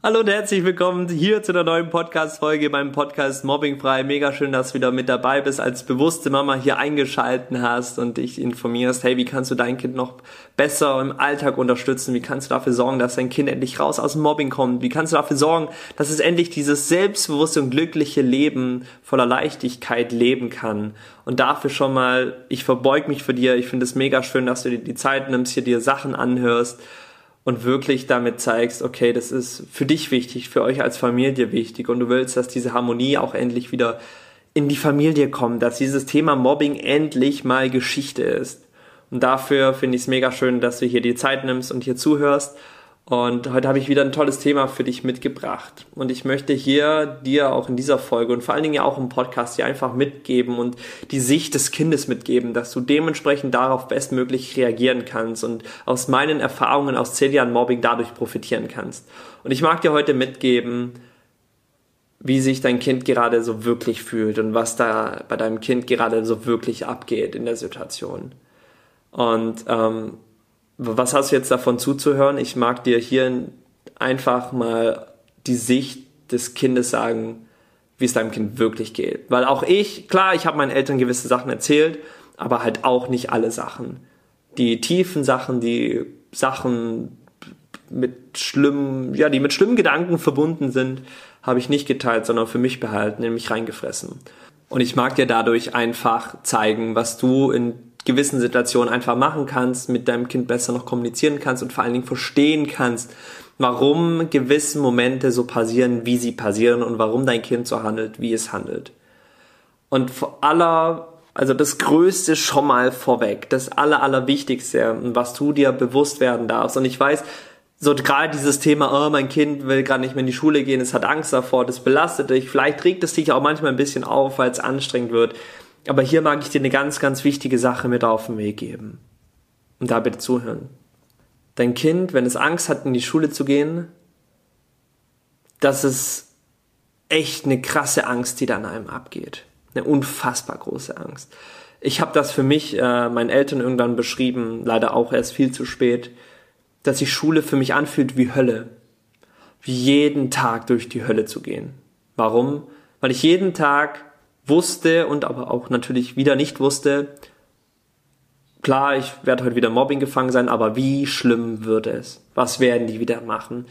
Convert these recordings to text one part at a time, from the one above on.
Hallo und herzlich willkommen hier zu einer neuen Podcast-Folge beim Podcast Mobbingfrei. Mega schön, dass du wieder mit dabei bist, als bewusste Mama hier eingeschalten hast und dich informierst, hey, wie kannst du dein Kind noch besser im Alltag unterstützen? Wie kannst du dafür sorgen, dass dein Kind endlich raus aus dem Mobbing kommt? Wie kannst du dafür sorgen, dass es endlich dieses selbstbewusste und glückliche Leben voller Leichtigkeit leben kann? Und dafür schon mal, ich verbeug mich für dir. Ich finde es mega schön, dass du dir die Zeit nimmst, hier dir Sachen anhörst und wirklich damit zeigst, okay, das ist für dich wichtig, für euch als Familie wichtig und du willst, dass diese Harmonie auch endlich wieder in die Familie kommt, dass dieses Thema Mobbing endlich mal Geschichte ist. Und dafür finde ich es mega schön, dass du hier die Zeit nimmst und hier zuhörst und heute habe ich wieder ein tolles Thema für dich mitgebracht. Und ich möchte hier dir auch in dieser Folge und vor allen Dingen ja auch im Podcast hier einfach mitgeben und die Sicht des Kindes mitgeben, dass du dementsprechend darauf bestmöglich reagieren kannst und aus meinen Erfahrungen aus zehn Jahren Mobbing dadurch profitieren kannst. Und ich mag dir heute mitgeben, wie sich dein Kind gerade so wirklich fühlt und was da bei deinem Kind gerade so wirklich abgeht in der Situation. Und ähm, was hast du jetzt davon zuzuhören? Ich mag dir hier einfach mal die Sicht des Kindes sagen, wie es deinem Kind wirklich geht. Weil auch ich, klar, ich habe meinen Eltern gewisse Sachen erzählt, aber halt auch nicht alle Sachen. Die tiefen Sachen, die Sachen mit schlimmen, ja, die mit schlimmen Gedanken verbunden sind, habe ich nicht geteilt, sondern für mich behalten, nämlich reingefressen. Und ich mag dir dadurch einfach zeigen, was du in gewissen Situationen einfach machen kannst, mit deinem Kind besser noch kommunizieren kannst und vor allen Dingen verstehen kannst, warum gewisse Momente so passieren, wie sie passieren und warum dein Kind so handelt, wie es handelt. Und vor aller, also das Größte schon mal vorweg, das aller, allerwichtigste, was du dir bewusst werden darfst. Und ich weiß, so gerade dieses Thema, oh, mein Kind will gerade nicht mehr in die Schule gehen, es hat Angst davor, das belastet dich, vielleicht regt es dich auch manchmal ein bisschen auf, weil es anstrengend wird. Aber hier mag ich dir eine ganz, ganz wichtige Sache mit auf den Weg geben. Und da bitte zuhören. Dein Kind, wenn es Angst hat, in die Schule zu gehen, das ist echt eine krasse Angst, die da an einem abgeht. Eine unfassbar große Angst. Ich habe das für mich äh, meinen Eltern irgendwann beschrieben, leider auch erst viel zu spät, dass sich Schule für mich anfühlt wie Hölle. Wie jeden Tag durch die Hölle zu gehen. Warum? Weil ich jeden Tag wusste und aber auch natürlich wieder nicht wusste, klar, ich werde heute wieder Mobbing gefangen sein, aber wie schlimm wird es? Was werden die wieder machen?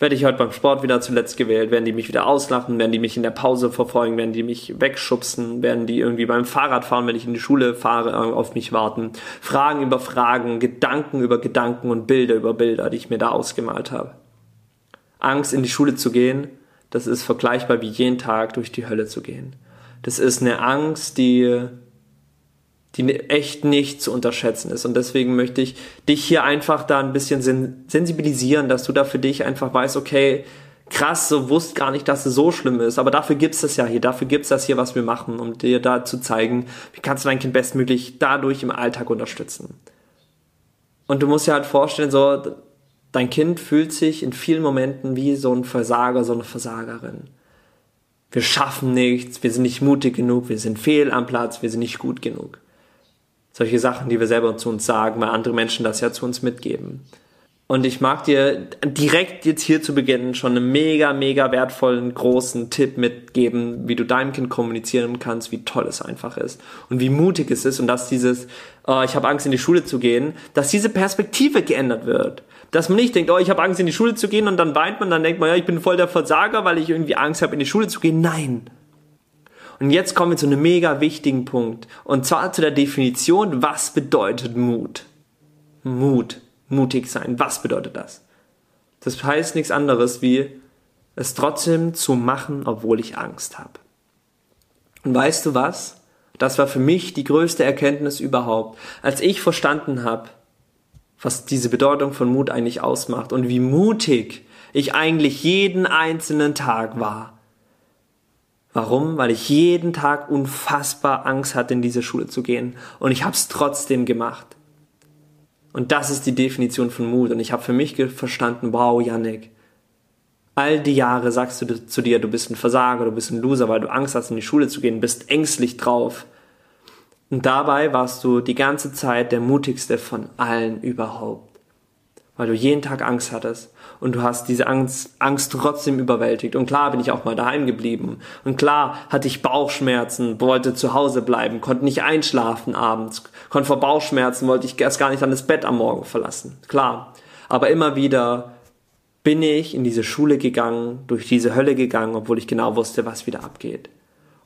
Werde ich heute beim Sport wieder zuletzt gewählt? Werden die mich wieder auslachen? Werden die mich in der Pause verfolgen? Werden die mich wegschubsen? Werden die irgendwie beim Fahrradfahren, wenn ich in die Schule fahre, auf mich warten? Fragen über Fragen, Gedanken über Gedanken und Bilder über Bilder, die ich mir da ausgemalt habe. Angst in die Schule zu gehen, das ist vergleichbar wie jeden Tag durch die Hölle zu gehen. Das ist eine Angst, die, die echt nicht zu unterschätzen ist. Und deswegen möchte ich dich hier einfach da ein bisschen sensibilisieren, dass du da für dich einfach weißt, okay, krass, so wusst gar nicht, dass es so schlimm ist. Aber dafür gibt's das ja hier, dafür gibt's das hier, was wir machen, um dir da zu zeigen, wie kannst du dein Kind bestmöglich dadurch im Alltag unterstützen. Und du musst dir halt vorstellen, so, dein Kind fühlt sich in vielen Momenten wie so ein Versager, so eine Versagerin wir schaffen nichts, wir sind nicht mutig genug, wir sind fehl am Platz, wir sind nicht gut genug. Solche Sachen, die wir selber zu uns sagen, weil andere Menschen das ja zu uns mitgeben. Und ich mag dir direkt jetzt hier zu Beginn schon einen mega, mega wertvollen, großen Tipp mitgeben, wie du deinem Kind kommunizieren kannst, wie toll es einfach ist und wie mutig es ist und dass dieses, oh, ich habe Angst in die Schule zu gehen, dass diese Perspektive geändert wird. Dass man nicht denkt, oh, ich habe Angst in die Schule zu gehen und dann weint man, dann denkt man, ja, ich bin voll der Versager, weil ich irgendwie Angst habe, in die Schule zu gehen. Nein. Und jetzt kommen wir zu einem mega wichtigen Punkt. Und zwar zu der Definition, was bedeutet Mut? Mut, mutig sein. Was bedeutet das? Das heißt nichts anderes wie es trotzdem zu machen, obwohl ich Angst habe. Und weißt du was? Das war für mich die größte Erkenntnis überhaupt. Als ich verstanden habe, was diese Bedeutung von Mut eigentlich ausmacht und wie mutig ich eigentlich jeden einzelnen Tag war. Warum? Weil ich jeden Tag unfassbar Angst hatte, in diese Schule zu gehen. Und ich habe es trotzdem gemacht. Und das ist die Definition von Mut. Und ich habe für mich verstanden, wow, Yannick, all die Jahre sagst du zu dir, du bist ein Versager, du bist ein Loser, weil du Angst hast, in die Schule zu gehen, bist ängstlich drauf. Und dabei warst du die ganze Zeit der mutigste von allen überhaupt. weil du jeden Tag Angst hattest und du hast diese Angst, Angst trotzdem überwältigt. Und klar bin ich auch mal daheim geblieben. Und klar hatte ich Bauchschmerzen, wollte zu Hause bleiben, konnte nicht einschlafen abends, konnte vor Bauchschmerzen, wollte ich erst gar nicht an das Bett am Morgen verlassen. Klar. Aber immer wieder bin ich in diese Schule gegangen, durch diese Hölle gegangen, obwohl ich genau wusste, was wieder abgeht.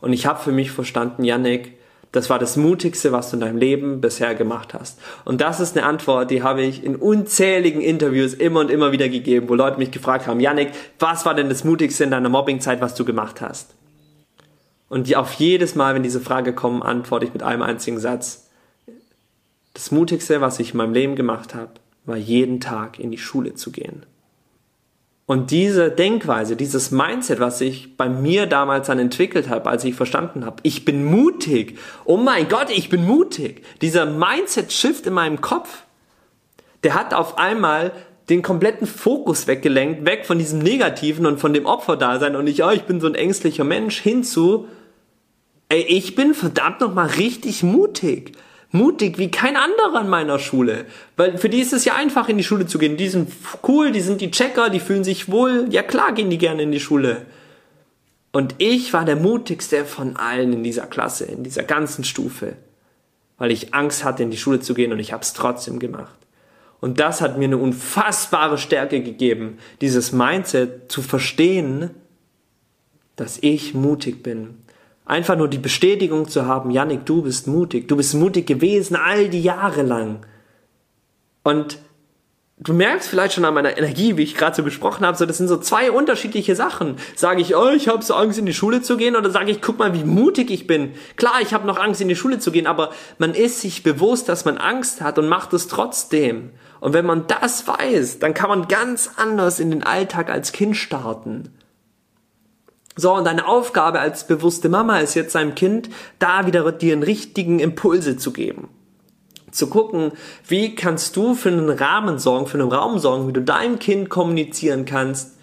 Und ich habe für mich verstanden, Yannick, das war das Mutigste, was du in deinem Leben bisher gemacht hast. Und das ist eine Antwort, die habe ich in unzähligen Interviews immer und immer wieder gegeben, wo Leute mich gefragt haben, Yannick, was war denn das Mutigste in deiner Mobbingzeit, was du gemacht hast? Und auf jedes Mal, wenn diese Frage kommt, antworte ich mit einem einzigen Satz. Das Mutigste, was ich in meinem Leben gemacht habe, war jeden Tag in die Schule zu gehen. Und diese Denkweise, dieses Mindset, was ich bei mir damals dann entwickelt habe, als ich verstanden habe, ich bin mutig. Oh mein Gott, ich bin mutig. Dieser Mindset-Shift in meinem Kopf, der hat auf einmal den kompletten Fokus weggelenkt, weg von diesem Negativen und von dem Opferdasein und ich, oh, ich bin so ein ängstlicher Mensch, hinzu, ey, ich bin verdammt nochmal richtig mutig mutig wie kein anderer in meiner Schule. Weil für die ist es ja einfach, in die Schule zu gehen. Die sind cool, die sind die Checker, die fühlen sich wohl. Ja klar gehen die gerne in die Schule. Und ich war der mutigste von allen in dieser Klasse, in dieser ganzen Stufe. Weil ich Angst hatte, in die Schule zu gehen und ich habe es trotzdem gemacht. Und das hat mir eine unfassbare Stärke gegeben, dieses Mindset zu verstehen, dass ich mutig bin, Einfach nur die Bestätigung zu haben, Yannick, du bist mutig. Du bist mutig gewesen all die Jahre lang. Und du merkst vielleicht schon an meiner Energie, wie ich gerade so gesprochen habe, so das sind so zwei unterschiedliche Sachen. Sage ich, oh, ich habe so Angst in die Schule zu gehen oder sage ich, guck mal, wie mutig ich bin. Klar, ich habe noch Angst in die Schule zu gehen, aber man ist sich bewusst, dass man Angst hat und macht es trotzdem. Und wenn man das weiß, dann kann man ganz anders in den Alltag als Kind starten. So, und deine Aufgabe als bewusste Mama ist jetzt seinem Kind, da wieder dir einen richtigen Impulse zu geben. Zu gucken, wie kannst du für einen Rahmen sorgen, für einen Raum sorgen, wie du deinem Kind kommunizieren kannst,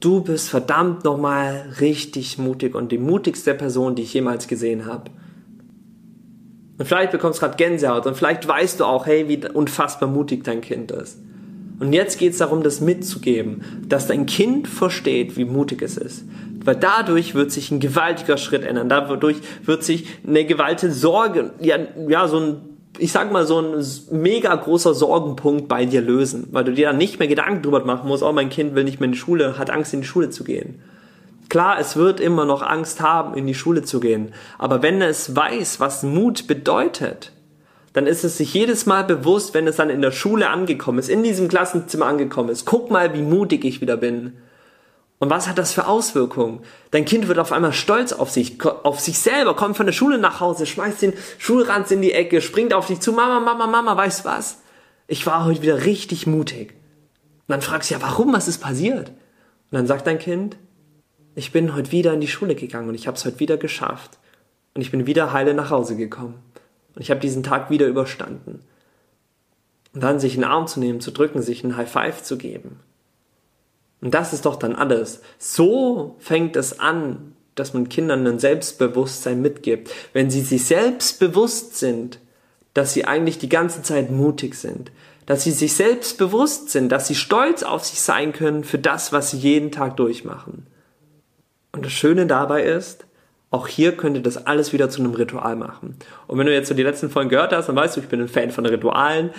du bist verdammt nochmal richtig mutig und die mutigste Person, die ich jemals gesehen habe. Und vielleicht bekommst du gerade Gänsehaut und vielleicht weißt du auch, hey, wie unfassbar mutig dein Kind ist. Und jetzt geht es darum, das mitzugeben, dass dein Kind versteht, wie mutig es ist. Weil dadurch wird sich ein gewaltiger Schritt ändern. Dadurch wird sich eine gewaltige Sorge, ja, ja, so ein, ich sag mal, so ein mega großer Sorgenpunkt bei dir lösen. Weil du dir dann nicht mehr Gedanken drüber machen musst, oh, mein Kind will nicht mehr in die Schule, hat Angst in die Schule zu gehen. Klar, es wird immer noch Angst haben, in die Schule zu gehen. Aber wenn es weiß, was Mut bedeutet, dann ist es sich jedes Mal bewusst, wenn es dann in der Schule angekommen ist, in diesem Klassenzimmer angekommen ist. Guck mal, wie mutig ich wieder bin. Und was hat das für Auswirkungen? Dein Kind wird auf einmal stolz auf sich, auf sich selber, kommt von der Schule nach Hause, schmeißt den Schulranz in die Ecke, springt auf dich zu, Mama, Mama, Mama, weißt was? Ich war heute wieder richtig mutig. Und dann fragst du ja, warum, was ist passiert? Und dann sagt dein Kind, ich bin heute wieder in die Schule gegangen und ich habe es heute wieder geschafft. Und ich bin wieder heile nach Hause gekommen. Und ich habe diesen Tag wieder überstanden. Und dann sich einen Arm zu nehmen, zu drücken, sich einen High Five zu geben und das ist doch dann alles. So fängt es an, dass man Kindern ein Selbstbewusstsein mitgibt. Wenn sie sich selbst bewusst sind, dass sie eigentlich die ganze Zeit mutig sind, dass sie sich selbst bewusst sind, dass sie stolz auf sich sein können für das, was sie jeden Tag durchmachen. Und das Schöne dabei ist, auch hier könnt ihr das alles wieder zu einem Ritual machen. Und wenn du jetzt so die letzten Folgen gehört hast, dann weißt du, ich bin ein Fan von Ritualen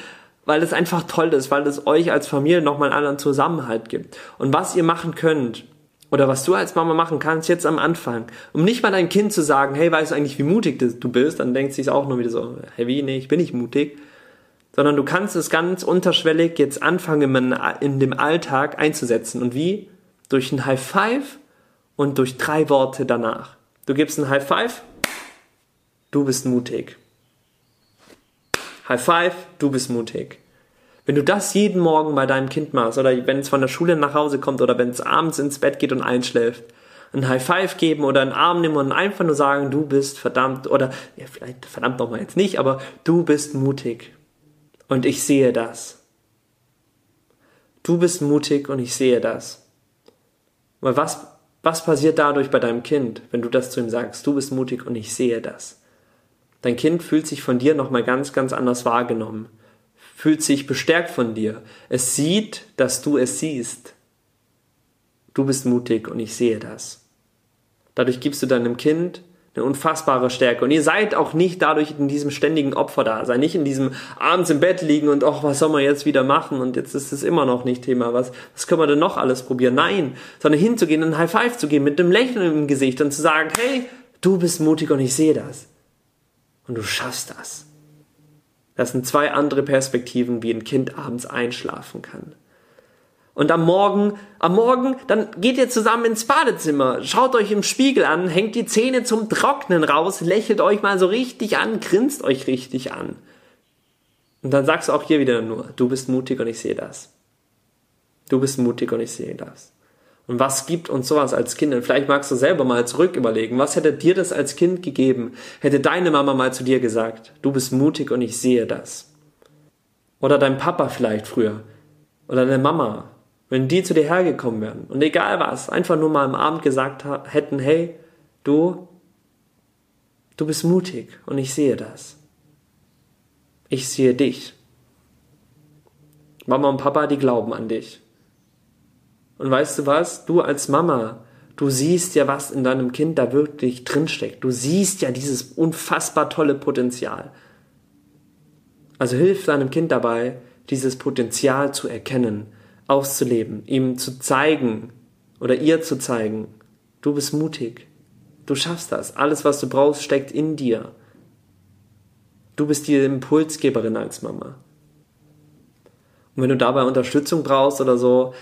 weil es einfach toll ist, weil es euch als Familie nochmal einen anderen Zusammenhalt gibt. Und was ihr machen könnt, oder was du als Mama machen kannst jetzt am Anfang, um nicht mal dein Kind zu sagen, hey, weißt du eigentlich, wie mutig du bist, dann denkt sich auch nur wieder so, hey, wie, nee, ich bin nicht mutig, sondern du kannst es ganz unterschwellig jetzt anfangen, in dem Alltag einzusetzen. Und wie? Durch ein High Five und durch drei Worte danach. Du gibst ein High Five, du bist mutig. High Five, du bist mutig. Wenn du das jeden Morgen bei deinem Kind machst oder wenn es von der Schule nach Hause kommt oder wenn es abends ins Bett geht und einschläft, ein High Five geben oder einen Arm nehmen und einfach nur sagen, du bist verdammt oder ja, vielleicht verdammt nochmal jetzt nicht, aber du bist mutig und ich sehe das. Du bist mutig und ich sehe das. Weil was, was passiert dadurch bei deinem Kind, wenn du das zu ihm sagst? Du bist mutig und ich sehe das. Dein Kind fühlt sich von dir nochmal ganz, ganz anders wahrgenommen fühlt sich bestärkt von dir. Es sieht, dass du es siehst. Du bist mutig und ich sehe das. Dadurch gibst du deinem Kind eine unfassbare Stärke. Und ihr seid auch nicht dadurch in diesem ständigen Opfer da sein, nicht in diesem abends im Bett liegen und ach, was soll man jetzt wieder machen und jetzt ist es immer noch nicht Thema, was, was können wir denn noch alles probieren? Nein, sondern hinzugehen, ein High Five zu geben mit einem Lächeln im Gesicht und zu sagen, hey, du bist mutig und ich sehe das. Und du schaffst das. Das sind zwei andere Perspektiven, wie ein Kind abends einschlafen kann. Und am Morgen, am Morgen, dann geht ihr zusammen ins Badezimmer, schaut euch im Spiegel an, hängt die Zähne zum Trocknen raus, lächelt euch mal so richtig an, grinst euch richtig an. Und dann sagst du auch hier wieder nur, du bist mutig und ich sehe das. Du bist mutig und ich sehe das. Und was gibt uns sowas als Kinder? Vielleicht magst du selber mal zurück überlegen, was hätte dir das als Kind gegeben? Hätte deine Mama mal zu dir gesagt, du bist mutig und ich sehe das. Oder dein Papa vielleicht früher. Oder deine Mama wenn die zu dir hergekommen wären und egal was, einfach nur mal am Abend gesagt hätten, hey, du, du bist mutig und ich sehe das. Ich sehe dich. Mama und Papa, die glauben an dich. Und weißt du was? Du als Mama, du siehst ja, was in deinem Kind da wirklich drinsteckt. Du siehst ja dieses unfassbar tolle Potenzial. Also hilf deinem Kind dabei, dieses Potenzial zu erkennen auszuleben, ihm zu zeigen oder ihr zu zeigen, du bist mutig, du schaffst das, alles, was du brauchst, steckt in dir. Du bist die Impulsgeberin als Mama. Und wenn du dabei Unterstützung brauchst oder so,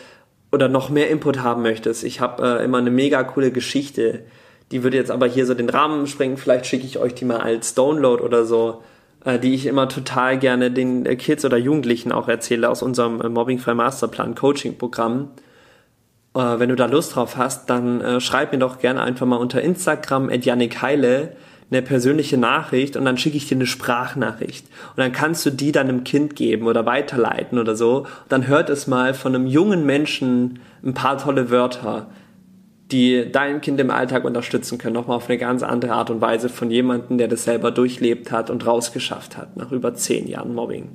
oder noch mehr Input haben möchtest, ich habe äh, immer eine mega coole Geschichte, die würde jetzt aber hier so den Rahmen sprengen, vielleicht schicke ich euch die mal als Download oder so äh, die ich immer total gerne den äh, Kids oder Jugendlichen auch erzähle aus unserem äh, Mobbingfrei Masterplan Coaching Programm. wenn du da Lust drauf hast, dann schreib mir doch gerne einfach mal unter Instagram at Yannick Heile eine persönliche Nachricht und dann schicke ich dir eine Sprachnachricht. Und dann kannst du die deinem Kind geben oder weiterleiten oder so. Und dann hört es mal von einem jungen Menschen ein paar tolle Wörter die dein Kind im Alltag unterstützen können, nochmal auf eine ganz andere Art und Weise von jemandem, der das selber durchlebt hat und rausgeschafft hat, nach über zehn Jahren Mobbing.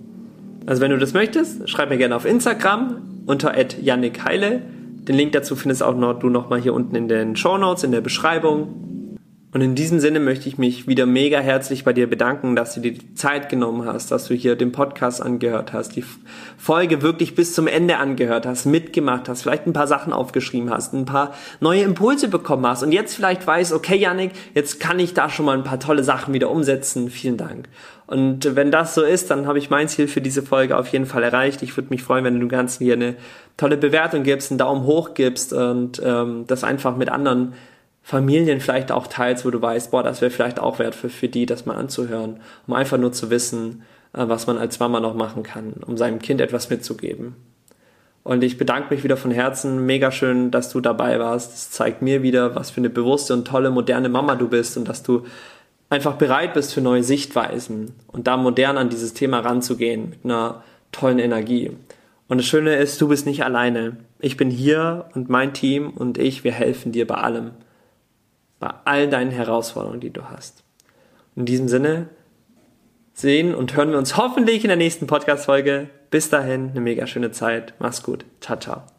Also wenn du das möchtest, schreib mir gerne auf Instagram unter @yannickheile. Den Link dazu findest auch noch, du nochmal hier unten in den Show Notes in der Beschreibung. Und in diesem Sinne möchte ich mich wieder mega herzlich bei dir bedanken, dass du dir die Zeit genommen hast, dass du hier den Podcast angehört hast, die Folge wirklich bis zum Ende angehört hast, mitgemacht hast, vielleicht ein paar Sachen aufgeschrieben hast, ein paar neue Impulse bekommen hast und jetzt vielleicht weißt, okay, Yannick, jetzt kann ich da schon mal ein paar tolle Sachen wieder umsetzen. Vielen Dank. Und wenn das so ist, dann habe ich mein Ziel für diese Folge auf jeden Fall erreicht. Ich würde mich freuen, wenn du dem Ganzen hier eine tolle Bewertung gibst, einen Daumen hoch gibst und ähm, das einfach mit anderen Familien vielleicht auch teils, wo du weißt, boah, das wäre vielleicht auch wert für, für die, das mal anzuhören, um einfach nur zu wissen, äh, was man als Mama noch machen kann, um seinem Kind etwas mitzugeben. Und ich bedanke mich wieder von Herzen. Mega schön, dass du dabei warst. Es zeigt mir wieder, was für eine bewusste und tolle, moderne Mama du bist und dass du einfach bereit bist für neue Sichtweisen und da modern an dieses Thema ranzugehen mit einer tollen Energie. Und das Schöne ist, du bist nicht alleine. Ich bin hier und mein Team und ich, wir helfen dir bei allem bei all deinen Herausforderungen, die du hast. In diesem Sinne sehen und hören wir uns hoffentlich in der nächsten Podcast-Folge. Bis dahin, eine mega schöne Zeit. Mach's gut. Ciao, ciao.